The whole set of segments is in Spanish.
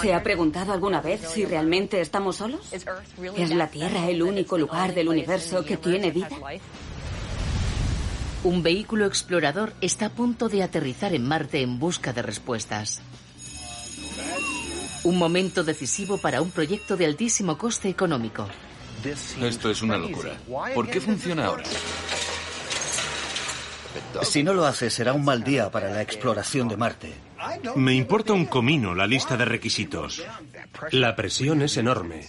¿Se ha preguntado alguna vez si realmente estamos solos? ¿Es la Tierra el único lugar del universo que tiene vida? Un vehículo explorador está a punto de aterrizar en Marte en busca de respuestas. Un momento decisivo para un proyecto de altísimo coste económico. Esto es una locura. ¿Por qué funciona ahora? Si no lo hace, será un mal día para la exploración de Marte. Me importa un comino la lista de requisitos. La presión es enorme.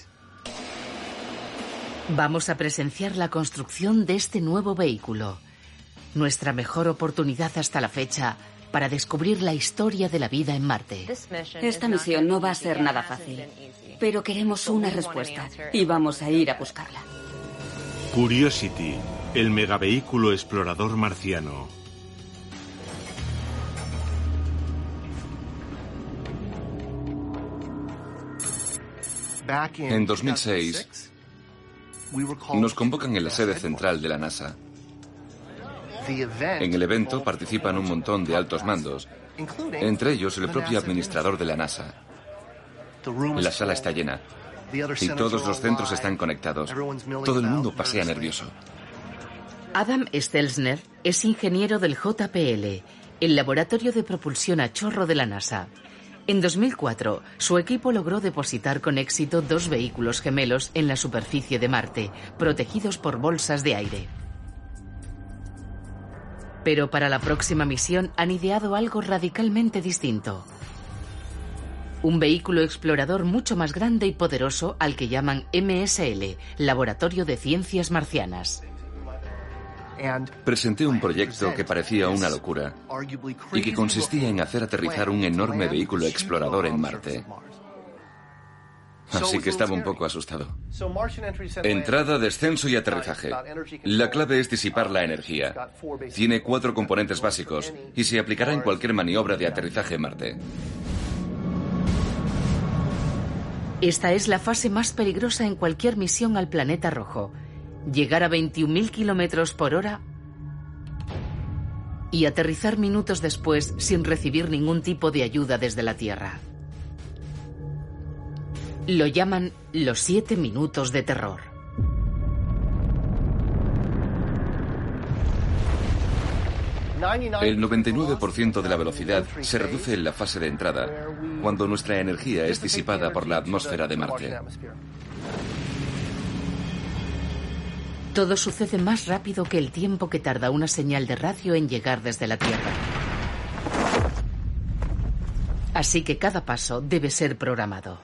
Vamos a presenciar la construcción de este nuevo vehículo. Nuestra mejor oportunidad hasta la fecha para descubrir la historia de la vida en Marte. Esta misión no va a ser nada fácil, pero queremos una respuesta y vamos a ir a buscarla. Curiosity, el megavehículo explorador marciano. En 2006, nos convocan en la sede central de la NASA. En el evento participan un montón de altos mandos, entre ellos el propio administrador de la NASA. La sala está llena y todos los centros están conectados. Todo el mundo pasea nervioso. Adam Stelzner es ingeniero del JPL, el laboratorio de propulsión a chorro de la NASA. En 2004, su equipo logró depositar con éxito dos vehículos gemelos en la superficie de Marte, protegidos por bolsas de aire. Pero para la próxima misión han ideado algo radicalmente distinto. Un vehículo explorador mucho más grande y poderoso al que llaman MSL, Laboratorio de Ciencias Marcianas. Presenté un proyecto que parecía una locura y que consistía en hacer aterrizar un enorme vehículo explorador en Marte. Así que estaba un poco asustado. Entrada, descenso y aterrizaje. La clave es disipar la energía. Tiene cuatro componentes básicos y se aplicará en cualquier maniobra de aterrizaje en Marte. Esta es la fase más peligrosa en cualquier misión al planeta rojo llegar a 21.000 kilómetros por hora y aterrizar minutos después sin recibir ningún tipo de ayuda desde la Tierra. Lo llaman los siete minutos de terror. El 99% de la velocidad se reduce en la fase de entrada, cuando nuestra energía es disipada por la atmósfera de Marte. Todo sucede más rápido que el tiempo que tarda una señal de radio en llegar desde la Tierra. Así que cada paso debe ser programado.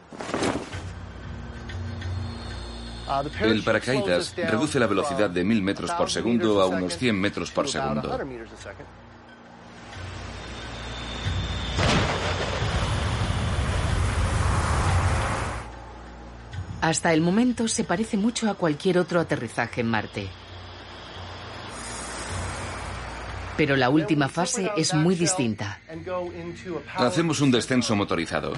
El paracaídas reduce la velocidad de 1000 metros por segundo a unos 100 metros por segundo. Hasta el momento se parece mucho a cualquier otro aterrizaje en Marte. Pero la última fase es muy distinta. Hacemos un descenso motorizado.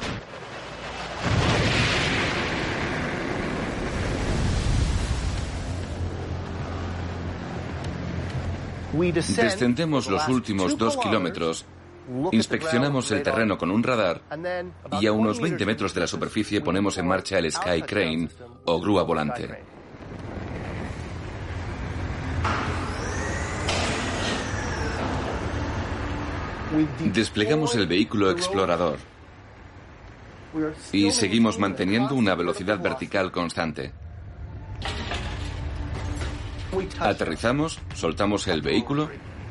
Descendemos los últimos dos kilómetros Inspeccionamos el terreno con un radar y a unos 20 metros de la superficie ponemos en marcha el Sky Crane o grúa volante. Desplegamos el vehículo explorador y seguimos manteniendo una velocidad vertical constante. Aterrizamos, soltamos el vehículo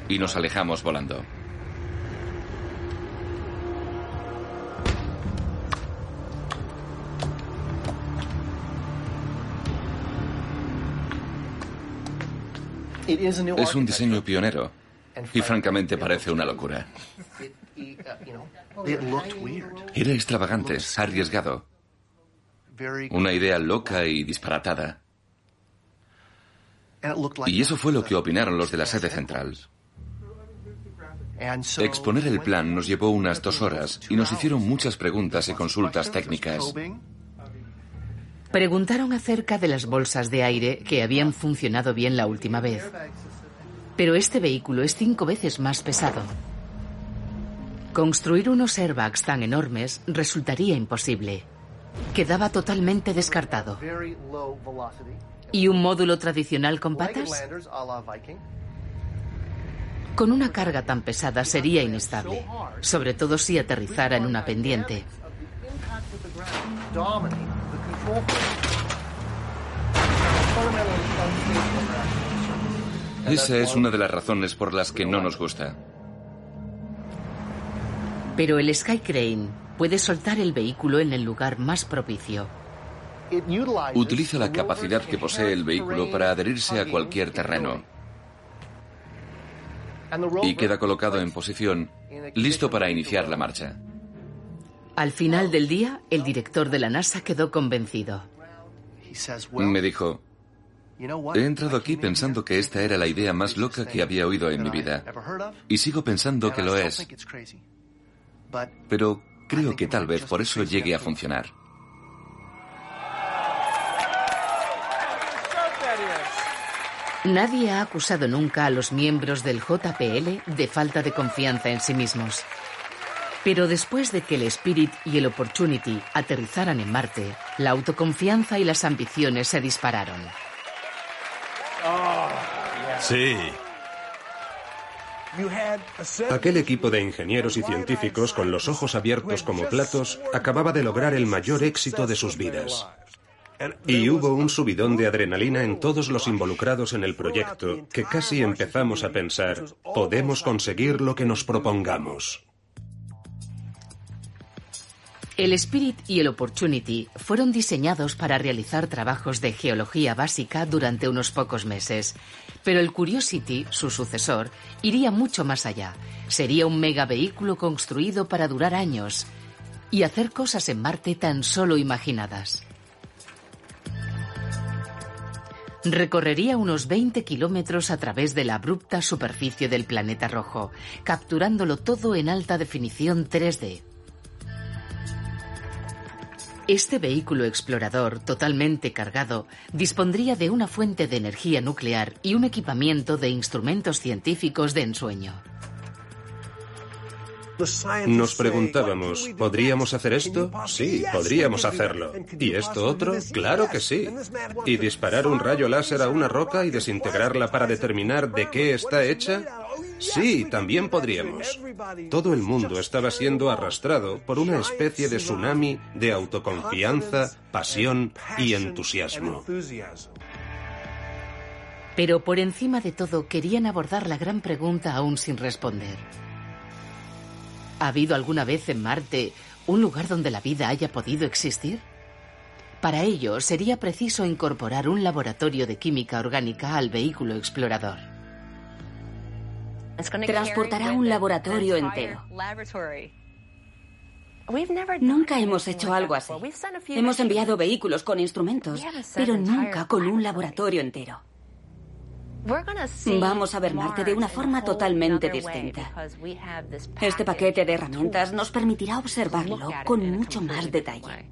y nos alejamos volando. Es un diseño pionero y francamente parece una locura. Era extravagante, arriesgado. Una idea loca y disparatada. Y eso fue lo que opinaron los de la sede central. Exponer el plan nos llevó unas dos horas y nos hicieron muchas preguntas y consultas técnicas. Preguntaron acerca de las bolsas de aire que habían funcionado bien la última vez. Pero este vehículo es cinco veces más pesado. Construir unos airbags tan enormes resultaría imposible. Quedaba totalmente descartado. ¿Y un módulo tradicional con patas? Con una carga tan pesada sería inestable, sobre todo si aterrizara en una pendiente. Esa es una de las razones por las que no nos gusta. Pero el Sky Crane puede soltar el vehículo en el lugar más propicio. Utiliza la capacidad que posee el vehículo para adherirse a cualquier terreno. Y queda colocado en posición, listo para iniciar la marcha. Al final del día, el director de la NASA quedó convencido. Me dijo, he entrado aquí pensando que esta era la idea más loca que había oído en mi vida. Y sigo pensando que lo es. Pero creo que tal vez por eso llegue a funcionar. Nadie ha acusado nunca a los miembros del JPL de falta de confianza en sí mismos. Pero después de que el Spirit y el Opportunity aterrizaran en Marte, la autoconfianza y las ambiciones se dispararon. Sí. Aquel equipo de ingenieros y científicos con los ojos abiertos como platos acababa de lograr el mayor éxito de sus vidas. Y hubo un subidón de adrenalina en todos los involucrados en el proyecto que casi empezamos a pensar, podemos conseguir lo que nos propongamos. El Spirit y el Opportunity fueron diseñados para realizar trabajos de geología básica durante unos pocos meses. Pero el Curiosity, su sucesor, iría mucho más allá. Sería un megavehículo construido para durar años y hacer cosas en Marte tan solo imaginadas. Recorrería unos 20 kilómetros a través de la abrupta superficie del planeta rojo, capturándolo todo en alta definición 3D. Este vehículo explorador, totalmente cargado, dispondría de una fuente de energía nuclear y un equipamiento de instrumentos científicos de ensueño. Nos preguntábamos, ¿podríamos hacer esto? Sí, podríamos hacerlo. ¿Y esto otro? Claro que sí. ¿Y disparar un rayo láser a una roca y desintegrarla para determinar de qué está hecha? Sí, también podríamos. Todo el mundo estaba siendo arrastrado por una especie de tsunami de autoconfianza, pasión y entusiasmo. Pero por encima de todo querían abordar la gran pregunta aún sin responder. ¿Ha habido alguna vez en Marte un lugar donde la vida haya podido existir? Para ello sería preciso incorporar un laboratorio de química orgánica al vehículo explorador. Transportará un laboratorio entero. Nunca hemos hecho algo así. Hemos enviado vehículos con instrumentos, pero nunca con un laboratorio entero. Vamos a ver Marte de una forma totalmente distinta. Este paquete de herramientas nos permitirá observarlo con mucho más detalle.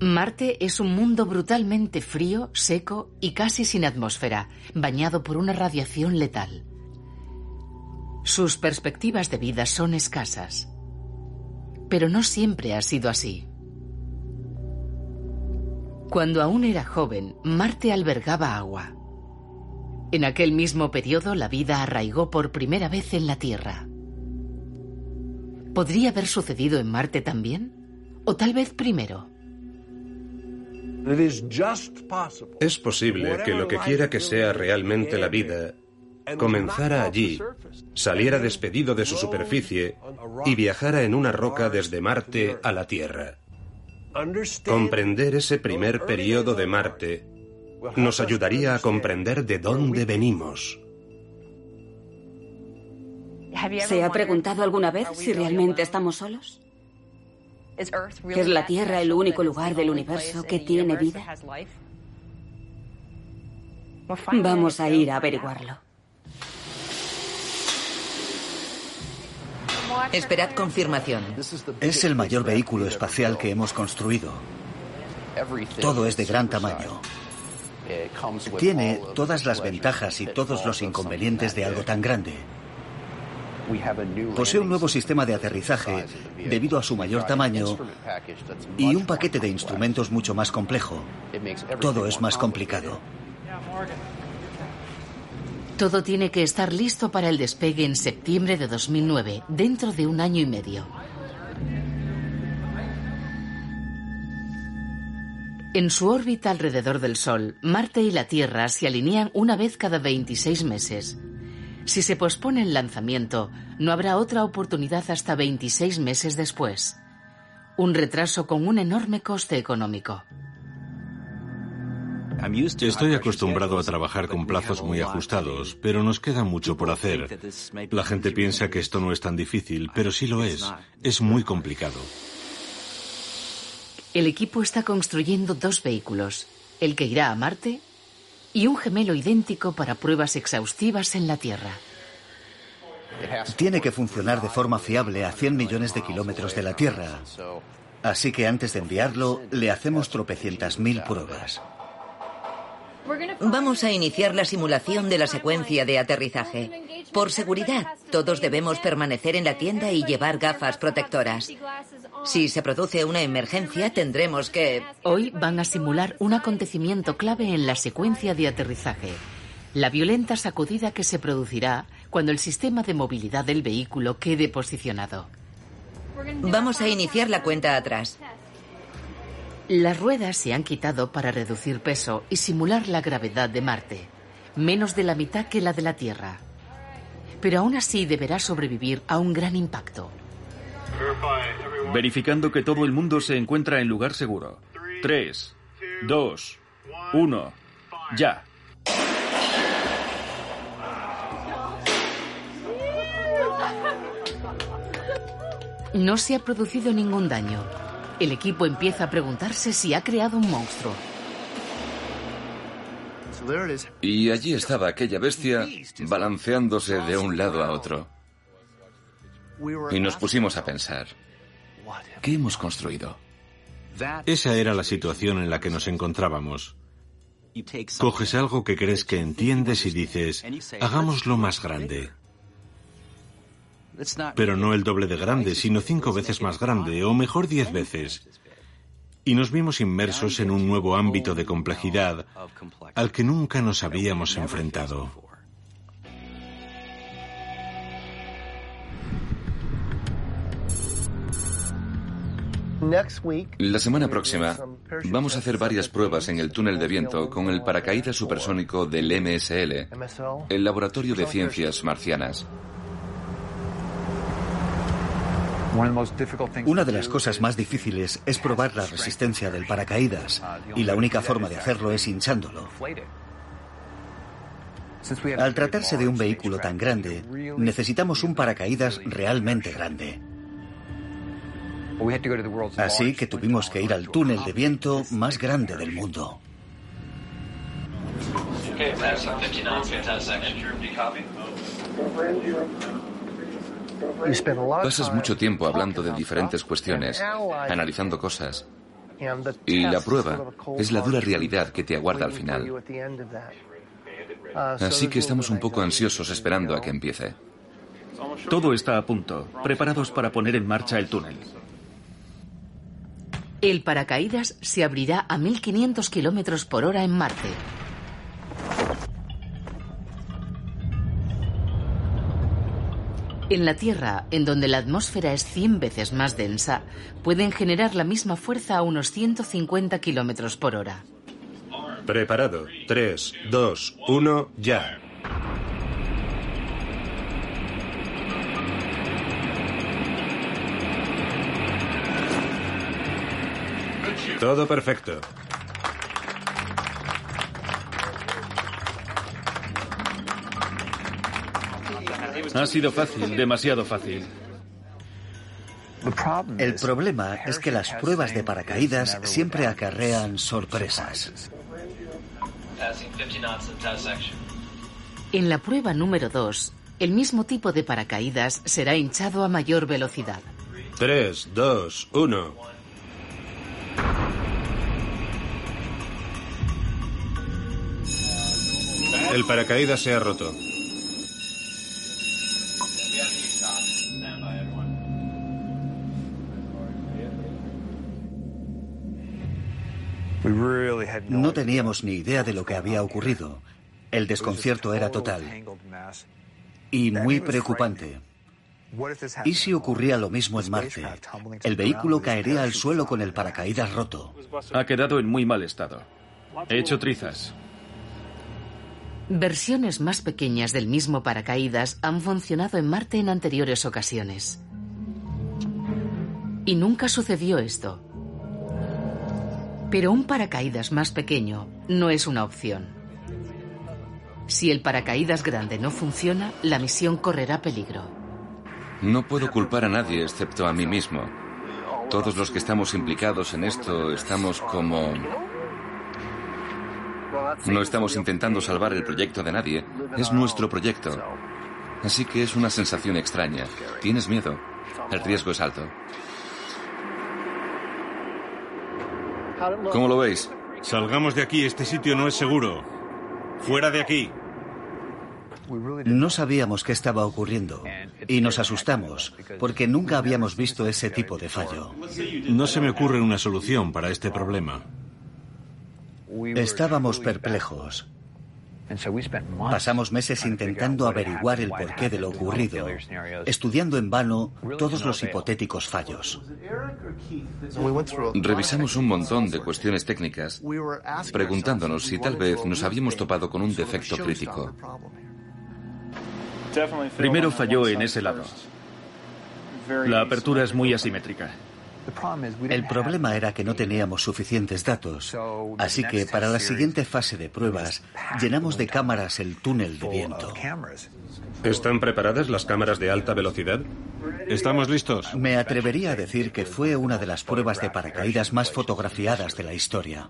Marte es un mundo brutalmente frío, seco y casi sin atmósfera, bañado por una radiación letal. Sus perspectivas de vida son escasas. Pero no siempre ha sido así. Cuando aún era joven, Marte albergaba agua. En aquel mismo periodo la vida arraigó por primera vez en la Tierra. ¿Podría haber sucedido en Marte también? ¿O tal vez primero? Es posible que lo que quiera que sea realmente la vida comenzara allí, saliera despedido de su superficie y viajara en una roca desde Marte a la Tierra. Comprender ese primer periodo de Marte nos ayudaría a comprender de dónde venimos. ¿Se ha preguntado alguna vez si realmente estamos solos? ¿Es la Tierra el único lugar del universo que tiene vida? Vamos a ir a averiguarlo. Esperad confirmación. Es el mayor vehículo espacial que hemos construido. Todo es de gran tamaño. Tiene todas las ventajas y todos los inconvenientes de algo tan grande. Posee un nuevo sistema de aterrizaje debido a su mayor tamaño y un paquete de instrumentos mucho más complejo. Todo es más complicado. Todo tiene que estar listo para el despegue en septiembre de 2009, dentro de un año y medio. En su órbita alrededor del Sol, Marte y la Tierra se alinean una vez cada 26 meses. Si se pospone el lanzamiento, no habrá otra oportunidad hasta 26 meses después. Un retraso con un enorme coste económico. Estoy acostumbrado a trabajar con plazos muy ajustados, pero nos queda mucho por hacer. La gente piensa que esto no es tan difícil, pero sí lo es. Es muy complicado. El equipo está construyendo dos vehículos, el que irá a Marte y un gemelo idéntico para pruebas exhaustivas en la Tierra. Tiene que funcionar de forma fiable a 100 millones de kilómetros de la Tierra. Así que antes de enviarlo, le hacemos tropecientas mil pruebas. Vamos a iniciar la simulación de la secuencia de aterrizaje. Por seguridad, todos debemos permanecer en la tienda y llevar gafas protectoras. Si se produce una emergencia, tendremos que... Hoy van a simular un acontecimiento clave en la secuencia de aterrizaje. La violenta sacudida que se producirá cuando el sistema de movilidad del vehículo quede posicionado. Vamos a iniciar la cuenta atrás. Las ruedas se han quitado para reducir peso y simular la gravedad de Marte, menos de la mitad que la de la Tierra. Pero aún así deberá sobrevivir a un gran impacto. Verificando que todo el mundo se encuentra en lugar seguro. 3, 2, 1, ya. No se ha producido ningún daño. El equipo empieza a preguntarse si ha creado un monstruo. Y allí estaba aquella bestia balanceándose de un lado a otro. Y nos pusimos a pensar, ¿qué hemos construido? Esa era la situación en la que nos encontrábamos. Coges algo que crees que entiendes y dices, hagámoslo más grande. Pero no el doble de grande, sino cinco veces más grande, o mejor diez veces. Y nos vimos inmersos en un nuevo ámbito de complejidad al que nunca nos habíamos enfrentado. La semana próxima vamos a hacer varias pruebas en el túnel de viento con el paracaídas supersónico del MSL, el Laboratorio de Ciencias Marcianas. Una de las cosas más difíciles es probar la resistencia del paracaídas y la única forma de hacerlo es hinchándolo. Al tratarse de un vehículo tan grande, necesitamos un paracaídas realmente grande. Así que tuvimos que ir al túnel de viento más grande del mundo. Pasas mucho tiempo hablando de diferentes cuestiones, analizando cosas. Y la prueba es la dura realidad que te aguarda al final. Así que estamos un poco ansiosos esperando a que empiece. Todo está a punto, preparados para poner en marcha el túnel. El paracaídas se abrirá a 1500 kilómetros por hora en Marte. En la Tierra, en donde la atmósfera es 100 veces más densa, pueden generar la misma fuerza a unos 150 kilómetros por hora. Preparado. 3, 2, 1, ya. Todo perfecto. Ha sido fácil, demasiado fácil. El problema es que las pruebas de paracaídas siempre acarrean sorpresas. En la prueba número 2, el mismo tipo de paracaídas será hinchado a mayor velocidad. 3, 2, 1. El paracaídas se ha roto. No teníamos ni idea de lo que había ocurrido. El desconcierto era total y muy preocupante. ¿Y si ocurría lo mismo en Marte? El vehículo caería al suelo con el paracaídas roto. Ha quedado en muy mal estado. He hecho trizas. Versiones más pequeñas del mismo paracaídas han funcionado en Marte en anteriores ocasiones. Y nunca sucedió esto. Pero un paracaídas más pequeño no es una opción. Si el paracaídas grande no funciona, la misión correrá peligro. No puedo culpar a nadie excepto a mí mismo. Todos los que estamos implicados en esto estamos como... No estamos intentando salvar el proyecto de nadie. Es nuestro proyecto. Así que es una sensación extraña. Tienes miedo. El riesgo es alto. ¿Cómo lo veis? Salgamos de aquí, este sitio no es seguro. Fuera de aquí. No sabíamos qué estaba ocurriendo y nos asustamos porque nunca habíamos visto ese tipo de fallo. No se me ocurre una solución para este problema. Estábamos perplejos. Pasamos meses intentando averiguar el porqué de lo ocurrido, estudiando en vano todos los hipotéticos fallos. Revisamos un montón de cuestiones técnicas, preguntándonos si tal vez nos habíamos topado con un defecto crítico. Primero falló en ese lado. La apertura es muy asimétrica. El problema era que no teníamos suficientes datos, así que para la siguiente fase de pruebas llenamos de cámaras el túnel de viento. ¿Están preparadas las cámaras de alta velocidad? ¿Estamos listos? Me atrevería a decir que fue una de las pruebas de paracaídas más fotografiadas de la historia.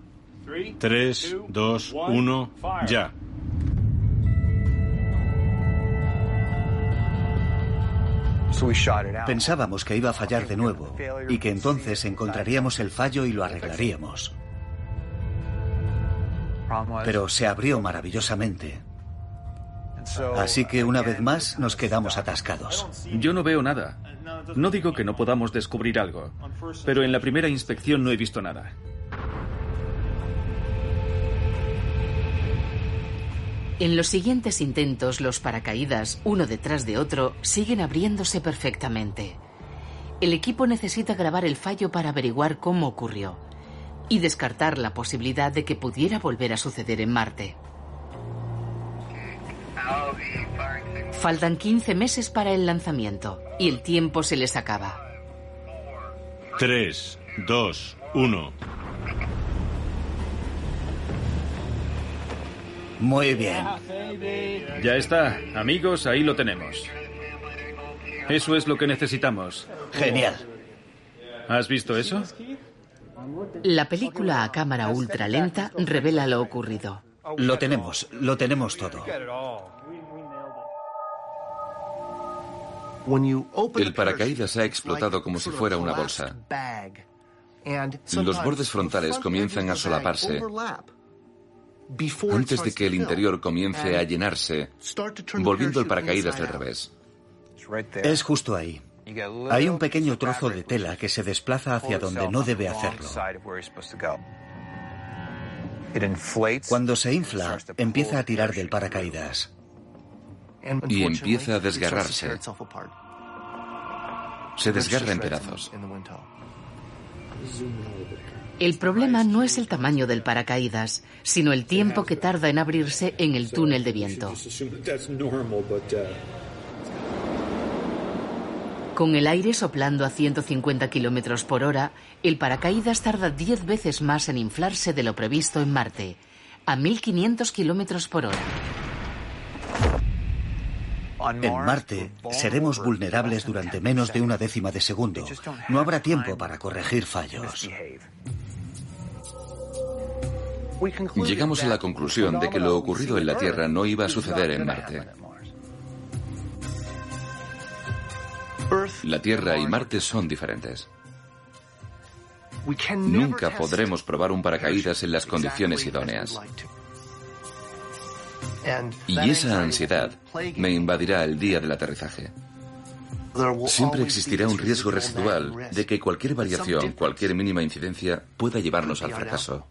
Tres, dos, uno, ya. Pensábamos que iba a fallar de nuevo y que entonces encontraríamos el fallo y lo arreglaríamos. Pero se abrió maravillosamente. Así que una vez más nos quedamos atascados. Yo no veo nada. No digo que no podamos descubrir algo, pero en la primera inspección no he visto nada. En los siguientes intentos, los paracaídas, uno detrás de otro, siguen abriéndose perfectamente. El equipo necesita grabar el fallo para averiguar cómo ocurrió y descartar la posibilidad de que pudiera volver a suceder en Marte. Faltan 15 meses para el lanzamiento y el tiempo se les acaba. 3, 2, 1. Muy bien. Ya está, amigos, ahí lo tenemos. Eso es lo que necesitamos. Genial. ¿Has visto eso? La película a cámara ultra lenta revela lo ocurrido. Lo tenemos, lo tenemos todo. El paracaídas ha explotado como si fuera una bolsa. Los bordes frontales comienzan a solaparse antes de que el interior comience a llenarse, volviendo el paracaídas del revés. Es justo ahí. Hay un pequeño trozo de tela que se desplaza hacia donde no debe hacerlo. Cuando se infla, empieza a tirar del paracaídas. Y empieza a desgarrarse. Se desgarra en pedazos. El problema no es el tamaño del paracaídas, sino el tiempo que tarda en abrirse en el túnel de viento. Con el aire soplando a 150 kilómetros por hora, el paracaídas tarda 10 veces más en inflarse de lo previsto en Marte, a 1500 kilómetros por hora. En Marte seremos vulnerables durante menos de una décima de segundo. No habrá tiempo para corregir fallos. Llegamos a la conclusión de que lo ocurrido en la Tierra no iba a suceder en Marte. La Tierra y Marte son diferentes. Nunca podremos probar un paracaídas en las condiciones idóneas. Y esa ansiedad me invadirá el día del aterrizaje. Siempre existirá un riesgo residual de que cualquier variación, cualquier mínima incidencia pueda llevarnos al fracaso.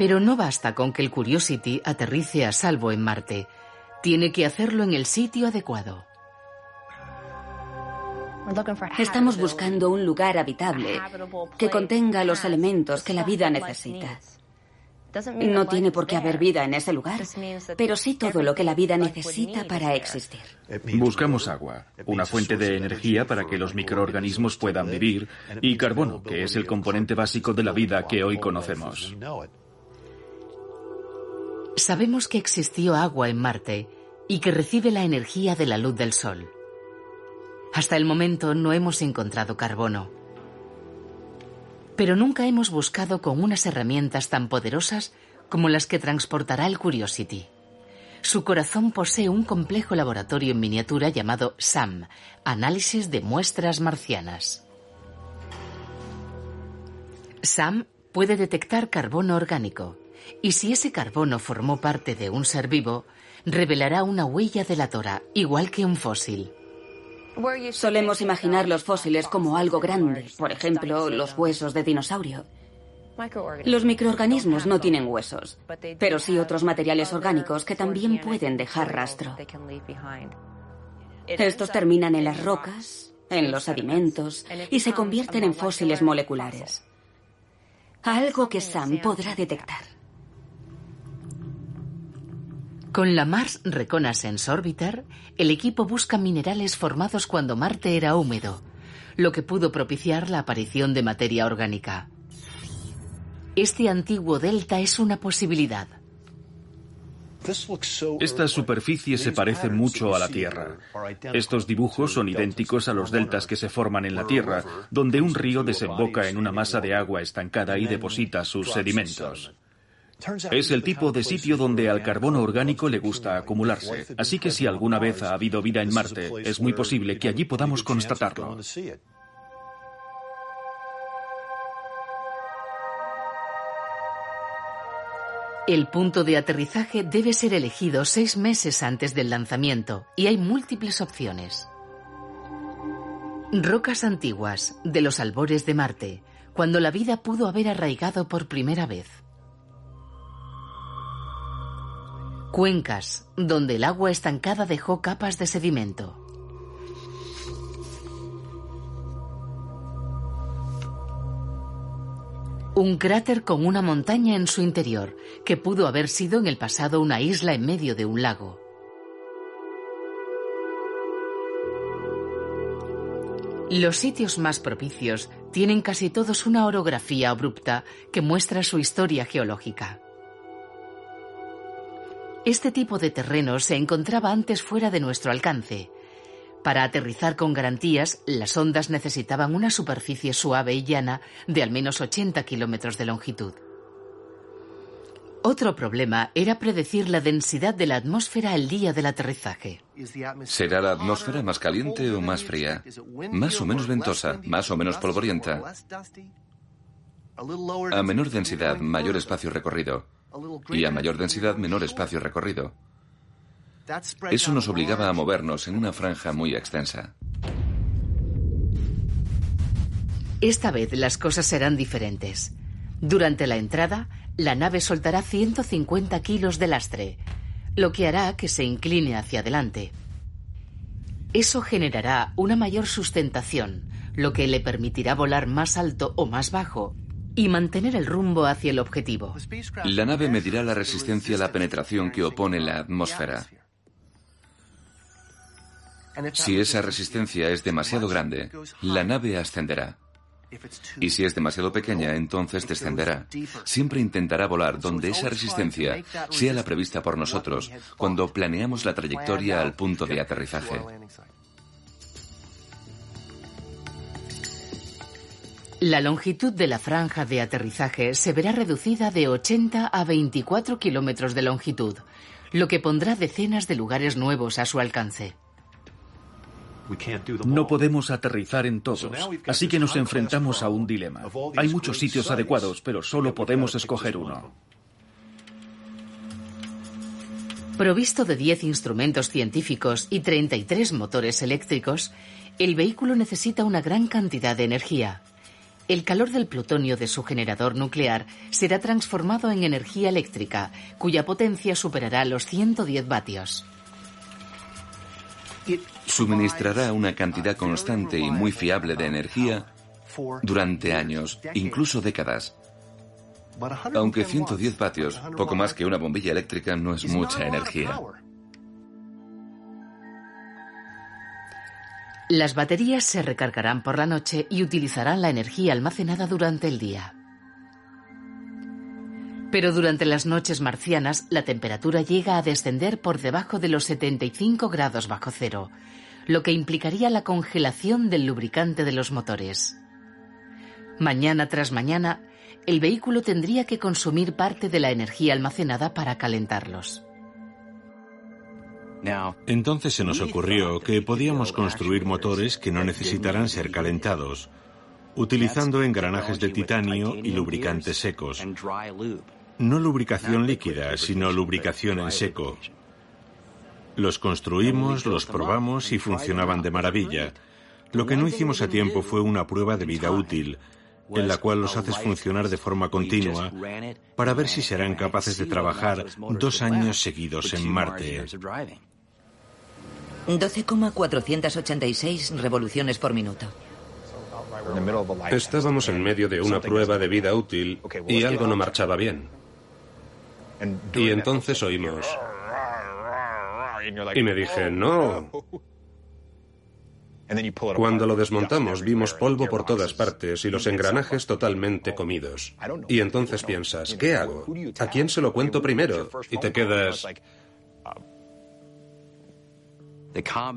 Pero no basta con que el Curiosity aterrice a salvo en Marte. Tiene que hacerlo en el sitio adecuado. Estamos buscando un lugar habitable que contenga los elementos que la vida necesita. No tiene por qué haber vida en ese lugar, pero sí todo lo que la vida necesita para existir. Buscamos agua, una fuente de energía para que los microorganismos puedan vivir, y carbono, que es el componente básico de la vida que hoy conocemos. Sabemos que existió agua en Marte y que recibe la energía de la luz del Sol. Hasta el momento no hemos encontrado carbono. Pero nunca hemos buscado con unas herramientas tan poderosas como las que transportará el Curiosity. Su corazón posee un complejo laboratorio en miniatura llamado SAM, Análisis de Muestras Marcianas. SAM puede detectar carbono orgánico, y si ese carbono formó parte de un ser vivo, revelará una huella delatora, igual que un fósil. Solemos imaginar los fósiles como algo grande, por ejemplo, los huesos de dinosaurio. Los microorganismos no tienen huesos, pero sí otros materiales orgánicos que también pueden dejar rastro. Estos terminan en las rocas, en los sedimentos y se convierten en fósiles moleculares. Algo que Sam podrá detectar. Con la Mars Reconnaissance Orbiter, el equipo busca minerales formados cuando Marte era húmedo, lo que pudo propiciar la aparición de materia orgánica. Este antiguo delta es una posibilidad. Esta superficie se parece mucho a la Tierra. Estos dibujos son idénticos a los deltas que se forman en la Tierra, donde un río desemboca en una masa de agua estancada y deposita sus sedimentos. Es el tipo de sitio donde al carbono orgánico le gusta acumularse, así que si alguna vez ha habido vida en Marte, es muy posible que allí podamos constatarlo. El punto de aterrizaje debe ser elegido seis meses antes del lanzamiento y hay múltiples opciones. Rocas antiguas, de los albores de Marte, cuando la vida pudo haber arraigado por primera vez. Cuencas, donde el agua estancada dejó capas de sedimento. Un cráter con una montaña en su interior, que pudo haber sido en el pasado una isla en medio de un lago. Los sitios más propicios tienen casi todos una orografía abrupta que muestra su historia geológica. Este tipo de terreno se encontraba antes fuera de nuestro alcance. Para aterrizar con garantías, las ondas necesitaban una superficie suave y llana de al menos 80 kilómetros de longitud. Otro problema era predecir la densidad de la atmósfera el día del aterrizaje. ¿Será la atmósfera más caliente o más fría? ¿Más o menos ventosa? ¿Más o menos polvorienta? A menor densidad, mayor espacio recorrido y a mayor densidad menor espacio recorrido. Eso nos obligaba a movernos en una franja muy extensa. Esta vez las cosas serán diferentes. Durante la entrada, la nave soltará 150 kilos de lastre, lo que hará que se incline hacia adelante. Eso generará una mayor sustentación, lo que le permitirá volar más alto o más bajo y mantener el rumbo hacia el objetivo. La nave medirá la resistencia a la penetración que opone la atmósfera. Si esa resistencia es demasiado grande, la nave ascenderá. Y si es demasiado pequeña, entonces descenderá. Siempre intentará volar donde esa resistencia sea la prevista por nosotros cuando planeamos la trayectoria al punto de aterrizaje. La longitud de la franja de aterrizaje se verá reducida de 80 a 24 kilómetros de longitud, lo que pondrá decenas de lugares nuevos a su alcance. No podemos aterrizar en todos, así que nos enfrentamos a un dilema. Hay muchos sitios adecuados, pero solo podemos escoger uno. Provisto de 10 instrumentos científicos y 33 motores eléctricos, el vehículo necesita una gran cantidad de energía. El calor del plutonio de su generador nuclear será transformado en energía eléctrica, cuya potencia superará los 110 vatios. Suministrará una cantidad constante y muy fiable de energía durante años, incluso décadas. Aunque 110 vatios, poco más que una bombilla eléctrica, no es mucha energía. Las baterías se recargarán por la noche y utilizarán la energía almacenada durante el día. Pero durante las noches marcianas la temperatura llega a descender por debajo de los 75 grados bajo cero, lo que implicaría la congelación del lubricante de los motores. Mañana tras mañana, el vehículo tendría que consumir parte de la energía almacenada para calentarlos. Entonces se nos ocurrió que podíamos construir motores que no necesitarán ser calentados, utilizando engranajes de titanio y lubricantes secos. No lubricación líquida, sino lubricación en seco. Los construimos, los probamos y funcionaban de maravilla. Lo que no hicimos a tiempo fue una prueba de vida útil, en la cual los haces funcionar de forma continua para ver si serán capaces de trabajar dos años seguidos en Marte. 12,486 revoluciones por minuto. Estábamos en medio de una prueba de vida útil y algo no marchaba bien. Y entonces oímos... Y me dije, no. Cuando lo desmontamos vimos polvo por todas partes y los engranajes totalmente comidos. Y entonces piensas, ¿qué hago? ¿A quién se lo cuento primero? Y te quedas...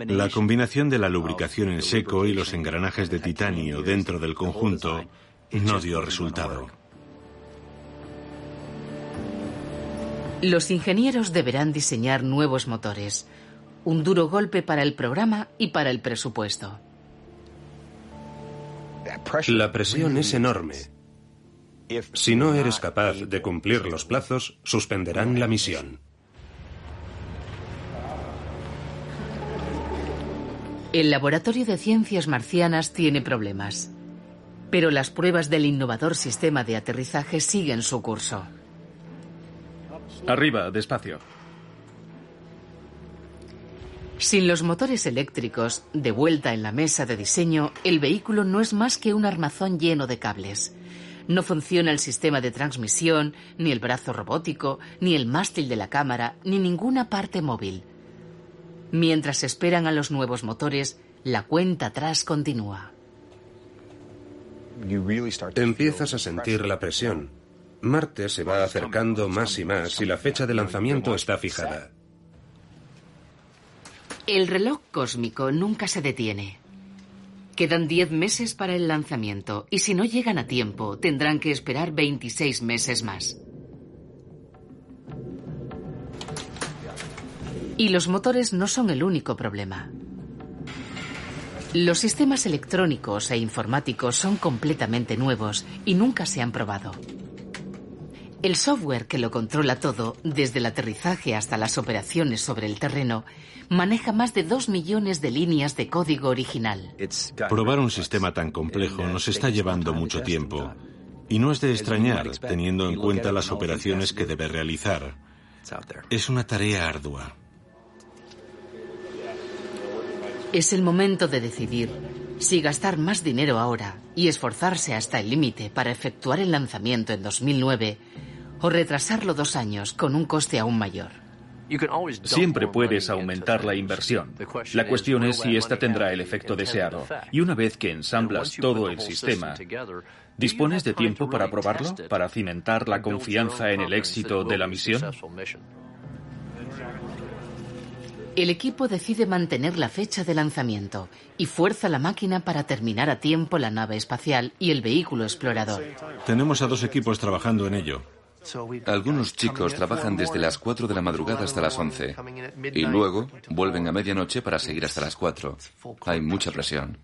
La combinación de la lubricación en seco y los engranajes de titanio dentro del conjunto no dio resultado. Los ingenieros deberán diseñar nuevos motores, un duro golpe para el programa y para el presupuesto. La presión es enorme. Si no eres capaz de cumplir los plazos, suspenderán la misión. El Laboratorio de Ciencias Marcianas tiene problemas, pero las pruebas del innovador sistema de aterrizaje siguen su curso. Arriba, despacio. Sin los motores eléctricos, de vuelta en la mesa de diseño, el vehículo no es más que un armazón lleno de cables. No funciona el sistema de transmisión, ni el brazo robótico, ni el mástil de la cámara, ni ninguna parte móvil. Mientras esperan a los nuevos motores, la cuenta atrás continúa. Empiezas a sentir la presión. Marte se va acercando más y más y la fecha de lanzamiento está fijada. El reloj cósmico nunca se detiene. Quedan 10 meses para el lanzamiento y si no llegan a tiempo tendrán que esperar 26 meses más. Y los motores no son el único problema. Los sistemas electrónicos e informáticos son completamente nuevos y nunca se han probado. El software que lo controla todo, desde el aterrizaje hasta las operaciones sobre el terreno, maneja más de dos millones de líneas de código original. Probar un sistema tan complejo nos está llevando mucho tiempo. Y no es de extrañar, teniendo en cuenta las operaciones que debe realizar. Es una tarea ardua. Es el momento de decidir si gastar más dinero ahora y esforzarse hasta el límite para efectuar el lanzamiento en 2009 o retrasarlo dos años con un coste aún mayor. Siempre puedes aumentar la inversión. La cuestión es si esta tendrá el efecto deseado. Y una vez que ensamblas todo el sistema, ¿dispones de tiempo para probarlo? ¿Para cimentar la confianza en el éxito de la misión? El equipo decide mantener la fecha de lanzamiento y fuerza la máquina para terminar a tiempo la nave espacial y el vehículo explorador. Tenemos a dos equipos trabajando en ello. Algunos chicos trabajan desde las 4 de la madrugada hasta las 11 y luego vuelven a medianoche para seguir hasta las 4. Hay mucha presión.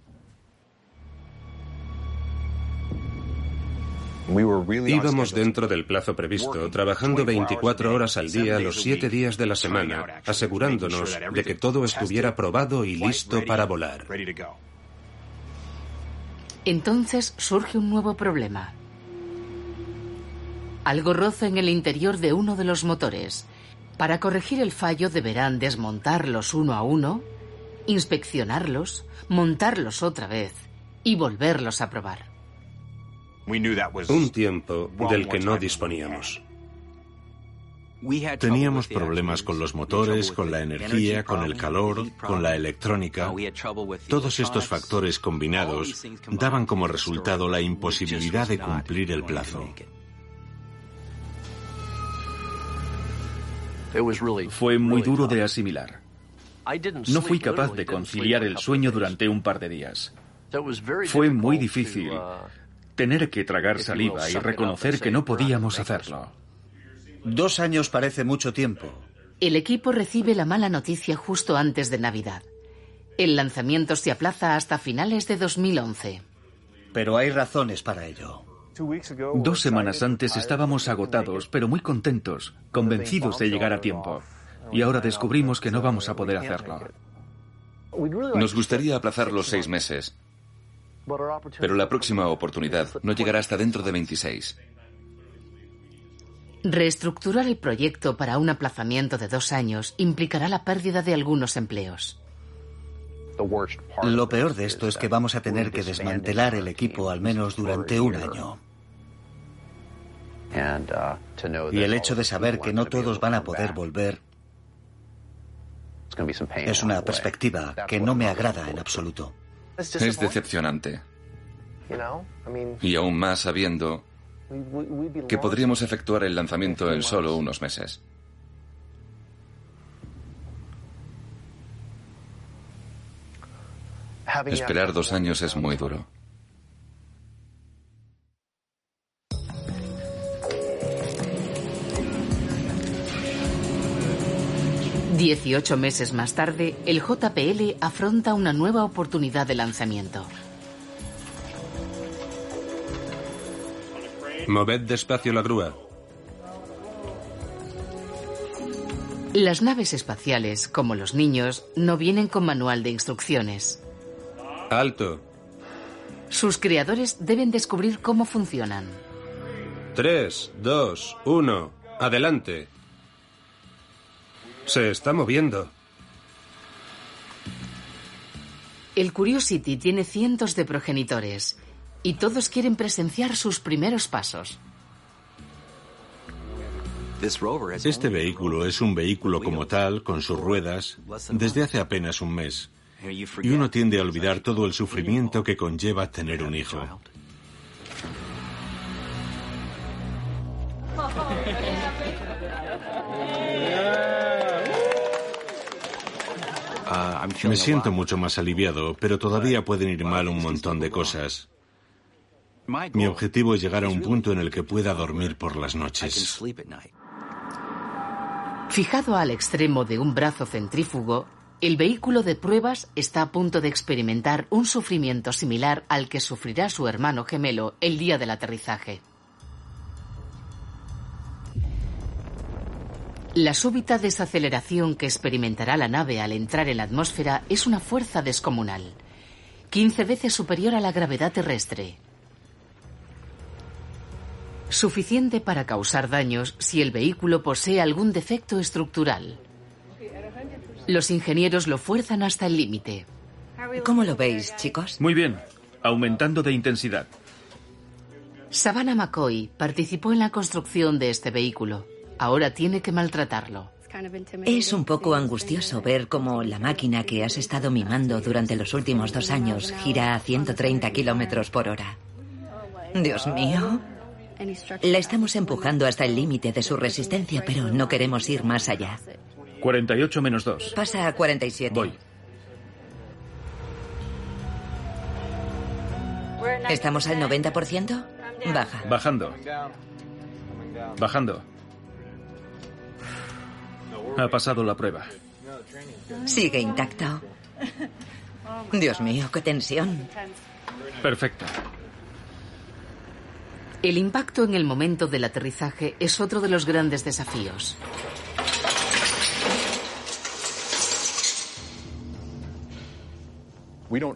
Íbamos dentro del plazo previsto, trabajando 24 horas al día los 7 días de la semana, asegurándonos de que todo estuviera probado y listo para volar. Entonces surge un nuevo problema. Algo roza en el interior de uno de los motores. Para corregir el fallo deberán desmontarlos uno a uno, inspeccionarlos, montarlos otra vez y volverlos a probar. Un tiempo del que no disponíamos. Teníamos problemas con los motores, con la energía, con el calor, con la electrónica. Todos estos factores combinados daban como resultado la imposibilidad de cumplir el plazo. Fue muy duro de asimilar. No fui capaz de conciliar el sueño durante un par de días. Fue muy difícil tener que tragar saliva y reconocer que no podíamos hacerlo. Dos años parece mucho tiempo. El equipo recibe la mala noticia justo antes de Navidad. El lanzamiento se aplaza hasta finales de 2011. Pero hay razones para ello. Dos semanas antes estábamos agotados, pero muy contentos, convencidos de llegar a tiempo. Y ahora descubrimos que no vamos a poder hacerlo. Nos gustaría aplazar los seis meses, pero la próxima oportunidad no llegará hasta dentro de 26. Reestructurar el proyecto para un aplazamiento de dos años implicará la pérdida de algunos empleos. Lo peor de esto es que vamos a tener que desmantelar el equipo al menos durante un año. Y el hecho de saber que no todos van a poder volver es una perspectiva que no me agrada en absoluto. Es decepcionante. Y aún más sabiendo que podríamos efectuar el lanzamiento en solo unos meses. Esperar dos años es muy duro. Dieciocho meses más tarde, el JPL afronta una nueva oportunidad de lanzamiento. Moved despacio la grúa. Las naves espaciales, como los niños, no vienen con manual de instrucciones. Alto. Sus creadores deben descubrir cómo funcionan. Tres, dos, uno. Adelante. Se está moviendo. El Curiosity tiene cientos de progenitores y todos quieren presenciar sus primeros pasos. Este vehículo es un vehículo como tal, con sus ruedas, desde hace apenas un mes. Y uno tiende a olvidar todo el sufrimiento que conlleva tener un hijo. Me siento mucho más aliviado, pero todavía pueden ir mal un montón de cosas. Mi objetivo es llegar a un punto en el que pueda dormir por las noches. Fijado al extremo de un brazo centrífugo, el vehículo de pruebas está a punto de experimentar un sufrimiento similar al que sufrirá su hermano gemelo el día del aterrizaje. La súbita desaceleración que experimentará la nave al entrar en la atmósfera es una fuerza descomunal, 15 veces superior a la gravedad terrestre. Suficiente para causar daños si el vehículo posee algún defecto estructural. Los ingenieros lo fuerzan hasta el límite. ¿Cómo lo veis, chicos? Muy bien, aumentando de intensidad. Savannah McCoy participó en la construcción de este vehículo. Ahora tiene que maltratarlo. Es un poco angustioso ver cómo la máquina que has estado mimando durante los últimos dos años gira a 130 kilómetros por hora. Dios mío. La estamos empujando hasta el límite de su resistencia, pero no queremos ir más allá. 48 menos 2. Pasa a 47. Voy. ¿Estamos al 90%? Baja. Bajando. Bajando. Ha pasado la prueba. Sigue intacto. Dios mío, qué tensión. Perfecto. El impacto en el momento del aterrizaje es otro de los grandes desafíos.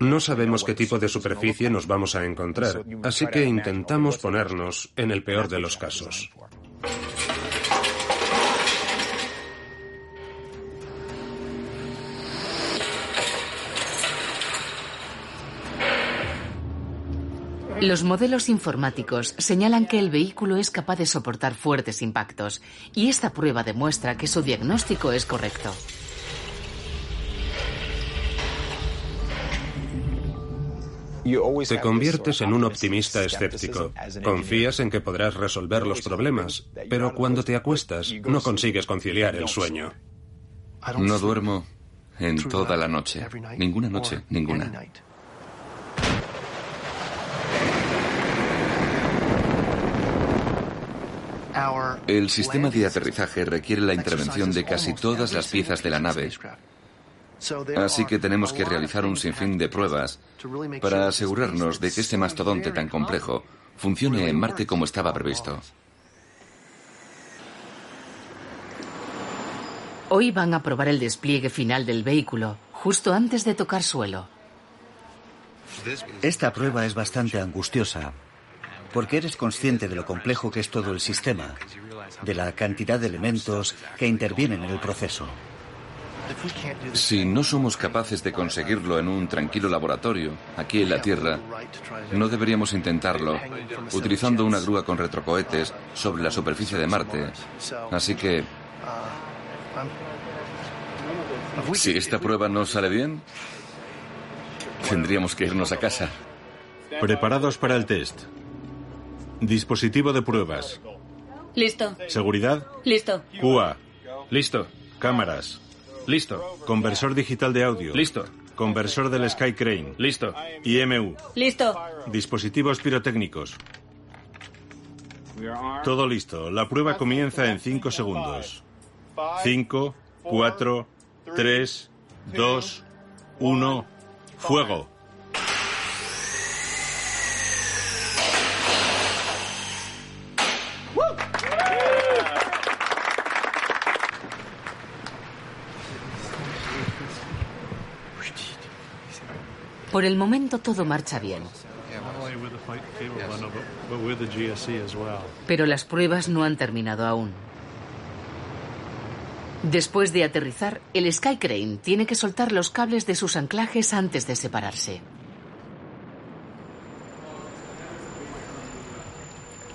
No sabemos qué tipo de superficie nos vamos a encontrar, así que intentamos ponernos en el peor de los casos. Los modelos informáticos señalan que el vehículo es capaz de soportar fuertes impactos y esta prueba demuestra que su diagnóstico es correcto. Te conviertes en un optimista escéptico. Confías en que podrás resolver los problemas, pero cuando te acuestas no consigues conciliar el sueño. No duermo en toda la noche. Ninguna noche, ninguna. El sistema de aterrizaje requiere la intervención de casi todas las piezas de la nave, así que tenemos que realizar un sinfín de pruebas para asegurarnos de que este mastodonte tan complejo funcione en Marte como estaba previsto. Hoy van a probar el despliegue final del vehículo, justo antes de tocar suelo. Esta prueba es bastante angustiosa, porque eres consciente de lo complejo que es todo el sistema, de la cantidad de elementos que intervienen en el proceso. Si no somos capaces de conseguirlo en un tranquilo laboratorio, aquí en la Tierra, no deberíamos intentarlo utilizando una grúa con retrocohetes sobre la superficie de Marte. Así que... Si esta prueba no sale bien, tendríamos que irnos a casa. Preparados para el test. Dispositivo de pruebas. Listo. Seguridad. Listo. QA. Listo. Cámaras. Listo. Conversor digital de audio. Listo. Conversor del Sky Crane. Listo. IMU. Listo. Dispositivos pirotécnicos. Todo listo. La prueba comienza en 5 segundos. 5, 4, 3, 2, 1. Fuego. Por el momento todo marcha bien. Pero las pruebas no han terminado aún. Después de aterrizar, el Sky Crane tiene que soltar los cables de sus anclajes antes de separarse.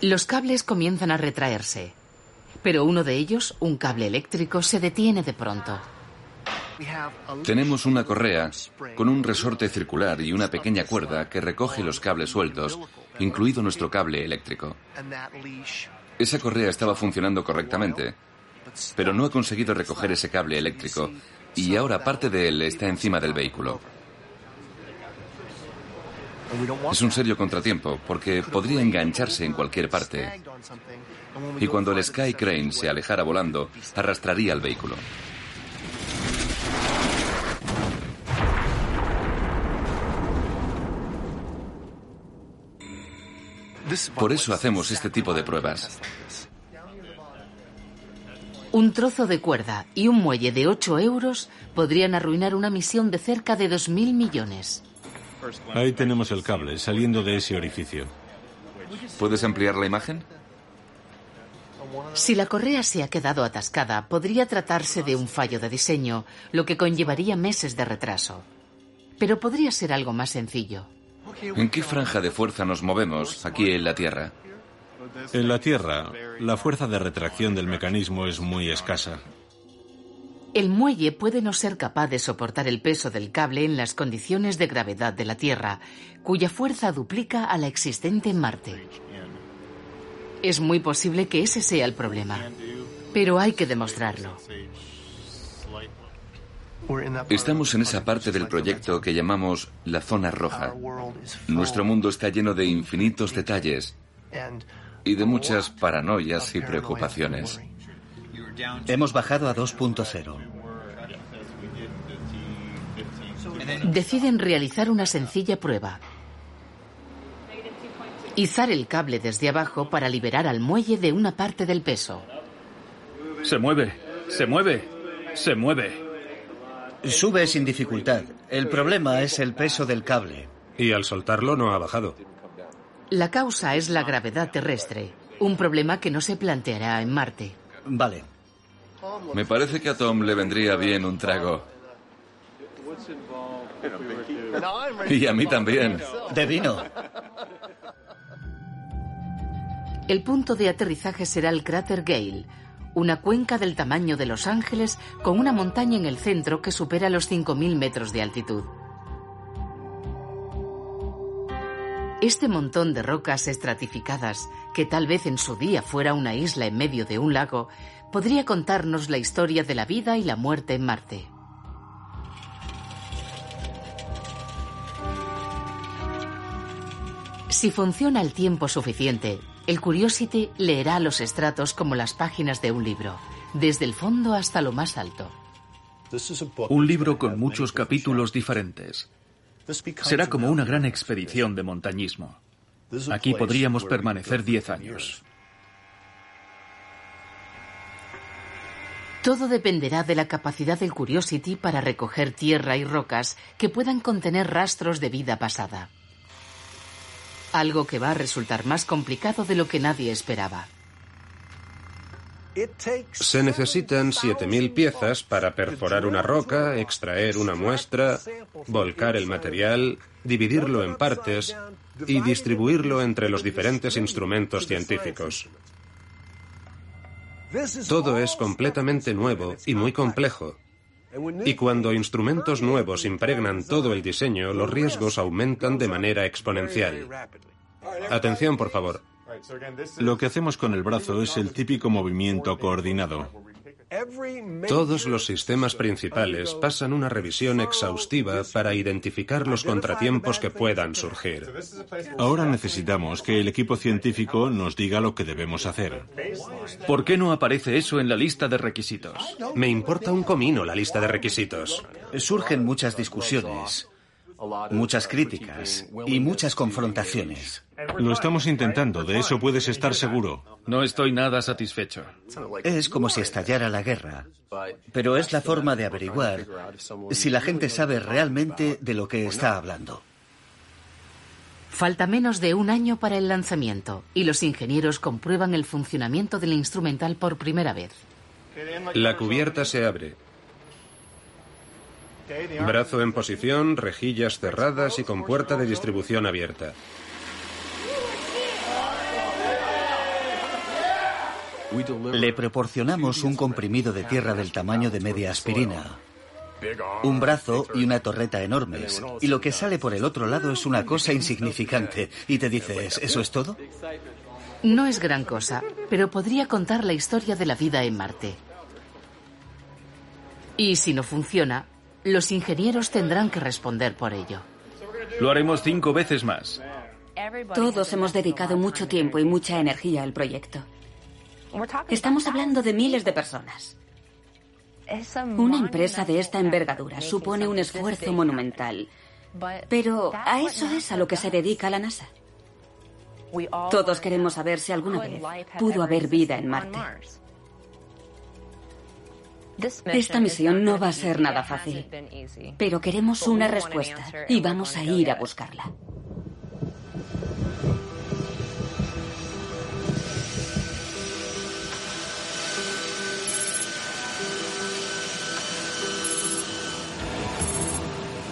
Los cables comienzan a retraerse, pero uno de ellos, un cable eléctrico, se detiene de pronto. Tenemos una correa con un resorte circular y una pequeña cuerda que recoge los cables sueltos, incluido nuestro cable eléctrico. Esa correa estaba funcionando correctamente, pero no ha conseguido recoger ese cable eléctrico y ahora parte de él está encima del vehículo. Es un serio contratiempo porque podría engancharse en cualquier parte y cuando el Sky Crane se alejara volando, arrastraría el vehículo. Por eso hacemos este tipo de pruebas. Un trozo de cuerda y un muelle de 8 euros podrían arruinar una misión de cerca de 2.000 millones. Ahí tenemos el cable saliendo de ese orificio. ¿Puedes ampliar la imagen? Si la correa se ha quedado atascada, podría tratarse de un fallo de diseño, lo que conllevaría meses de retraso. Pero podría ser algo más sencillo. ¿En qué franja de fuerza nos movemos aquí en la Tierra? En la Tierra, la fuerza de retracción del mecanismo es muy escasa. El muelle puede no ser capaz de soportar el peso del cable en las condiciones de gravedad de la Tierra, cuya fuerza duplica a la existente en Marte. Es muy posible que ese sea el problema, pero hay que demostrarlo. Estamos en esa parte del proyecto que llamamos la zona roja. Nuestro mundo está lleno de infinitos detalles y de muchas paranoias y preocupaciones. Hemos bajado a 2.0. Deciden realizar una sencilla prueba. Izar el cable desde abajo para liberar al muelle de una parte del peso. Se mueve, se mueve, se mueve. Sube sin dificultad. El problema es el peso del cable. Y al soltarlo no ha bajado. La causa es la gravedad terrestre, un problema que no se planteará en Marte. Vale. Me parece que a Tom le vendría bien un trago. Y a mí también. De vino. El punto de aterrizaje será el cráter Gale, una cuenca del tamaño de Los Ángeles con una montaña en el centro que supera los 5.000 metros de altitud. Este montón de rocas estratificadas, que tal vez en su día fuera una isla en medio de un lago, podría contarnos la historia de la vida y la muerte en Marte. Si funciona el tiempo suficiente, el Curiosity leerá los estratos como las páginas de un libro, desde el fondo hasta lo más alto. Un libro con muchos capítulos diferentes. Será como una gran expedición de montañismo. Aquí podríamos permanecer 10 años. Todo dependerá de la capacidad del Curiosity para recoger tierra y rocas que puedan contener rastros de vida pasada. Algo que va a resultar más complicado de lo que nadie esperaba. Se necesitan 7.000 piezas para perforar una roca, extraer una muestra, volcar el material, dividirlo en partes y distribuirlo entre los diferentes instrumentos científicos. Todo es completamente nuevo y muy complejo. Y cuando instrumentos nuevos impregnan todo el diseño, los riesgos aumentan de manera exponencial. Atención, por favor. Lo que hacemos con el brazo es el típico movimiento coordinado. Todos los sistemas principales pasan una revisión exhaustiva para identificar los contratiempos que puedan surgir. Ahora necesitamos que el equipo científico nos diga lo que debemos hacer. ¿Por qué no aparece eso en la lista de requisitos? Me importa un comino la lista de requisitos. Surgen muchas discusiones, muchas críticas y muchas confrontaciones. Lo estamos intentando, de eso puedes estar seguro. No estoy nada satisfecho. Es como si estallara la guerra, pero es la forma de averiguar si la gente sabe realmente de lo que está hablando. Falta menos de un año para el lanzamiento y los ingenieros comprueban el funcionamiento del instrumental por primera vez. La cubierta se abre. Brazo en posición, rejillas cerradas y con puerta de distribución abierta. Le proporcionamos un comprimido de tierra del tamaño de media aspirina, un brazo y una torreta enormes. Y lo que sale por el otro lado es una cosa insignificante. Y te dices, ¿eso es todo? No es gran cosa, pero podría contar la historia de la vida en Marte. Y si no funciona, los ingenieros tendrán que responder por ello. Lo haremos cinco veces más. Todos hemos dedicado mucho tiempo y mucha energía al proyecto. Estamos hablando de miles de personas. Una empresa de esta envergadura supone un esfuerzo monumental. Pero a eso es a lo que se dedica la NASA. Todos queremos saber si alguna vez pudo haber vida en Marte. Esta misión no va a ser nada fácil, pero queremos una respuesta y vamos a ir a buscarla.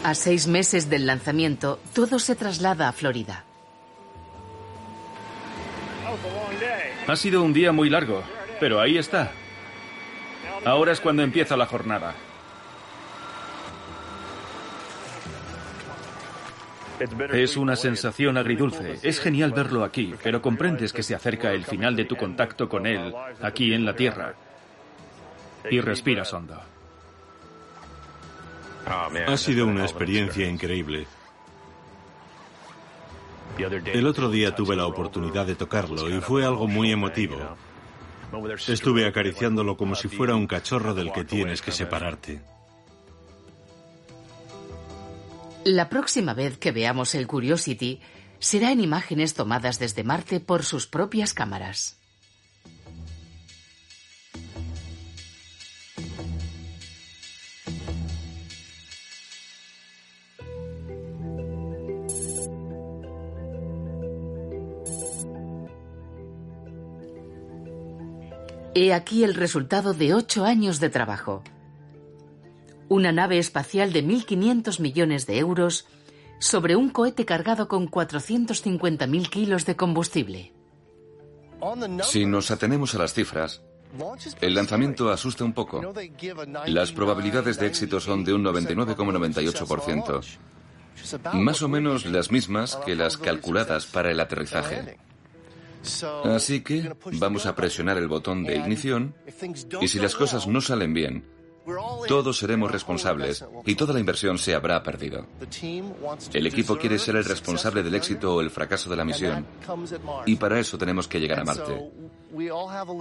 A seis meses del lanzamiento, todo se traslada a Florida. Ha sido un día muy largo, pero ahí está. Ahora es cuando empieza la jornada. Es una sensación agridulce. Es genial verlo aquí, pero comprendes que se acerca el final de tu contacto con él aquí en la Tierra. Y respiras hondo. Ha sido una experiencia increíble. El otro día tuve la oportunidad de tocarlo y fue algo muy emotivo. Estuve acariciándolo como si fuera un cachorro del que tienes que separarte. La próxima vez que veamos el Curiosity será en imágenes tomadas desde Marte por sus propias cámaras. He aquí el resultado de ocho años de trabajo. Una nave espacial de 1.500 millones de euros sobre un cohete cargado con 450.000 kilos de combustible. Si nos atenemos a las cifras, el lanzamiento asusta un poco. Las probabilidades de éxito son de un 99,98%, más o menos las mismas que las calculadas para el aterrizaje. Así que vamos a presionar el botón de ignición y si las cosas no salen bien, todos seremos responsables y toda la inversión se habrá perdido. El equipo quiere ser el responsable del éxito o el fracaso de la misión y para eso tenemos que llegar a Marte.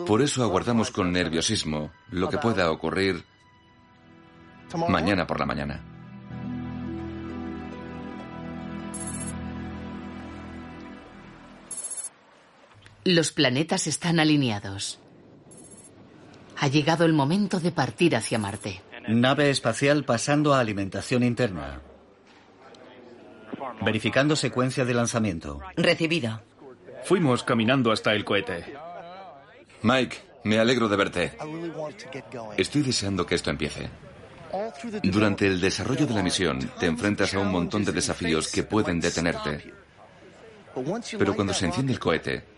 Por eso aguardamos con nerviosismo lo que pueda ocurrir mañana por la mañana. Los planetas están alineados. Ha llegado el momento de partir hacia Marte. Nave espacial pasando a alimentación interna. Verificando secuencia de lanzamiento. Recibido. Fuimos caminando hasta el cohete. Mike, me alegro de verte. Estoy deseando que esto empiece. Durante el desarrollo de la misión te enfrentas a un montón de desafíos que pueden detenerte. Pero cuando se enciende el cohete,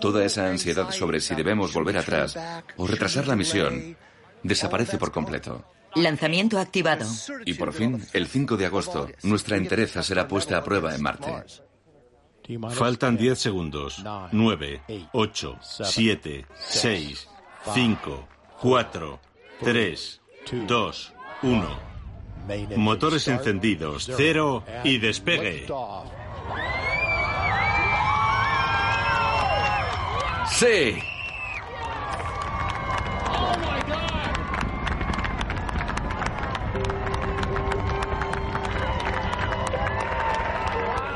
Toda esa ansiedad sobre si debemos volver atrás o retrasar la misión desaparece por completo. Lanzamiento activado. Y por fin, el 5 de agosto, nuestra entereza será puesta a prueba en Marte. Faltan 10 segundos. 9, 8, 7, 6, 5, 4, 3, 2, 1. Motores encendidos. Cero y despegue. Sí.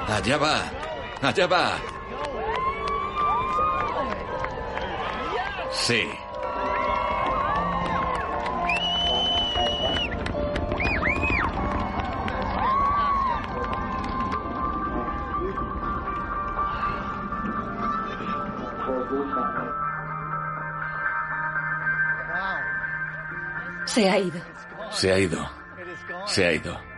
Allá va. Allá va. Sí. Se ha ido. Se ha ido. Se ha ido.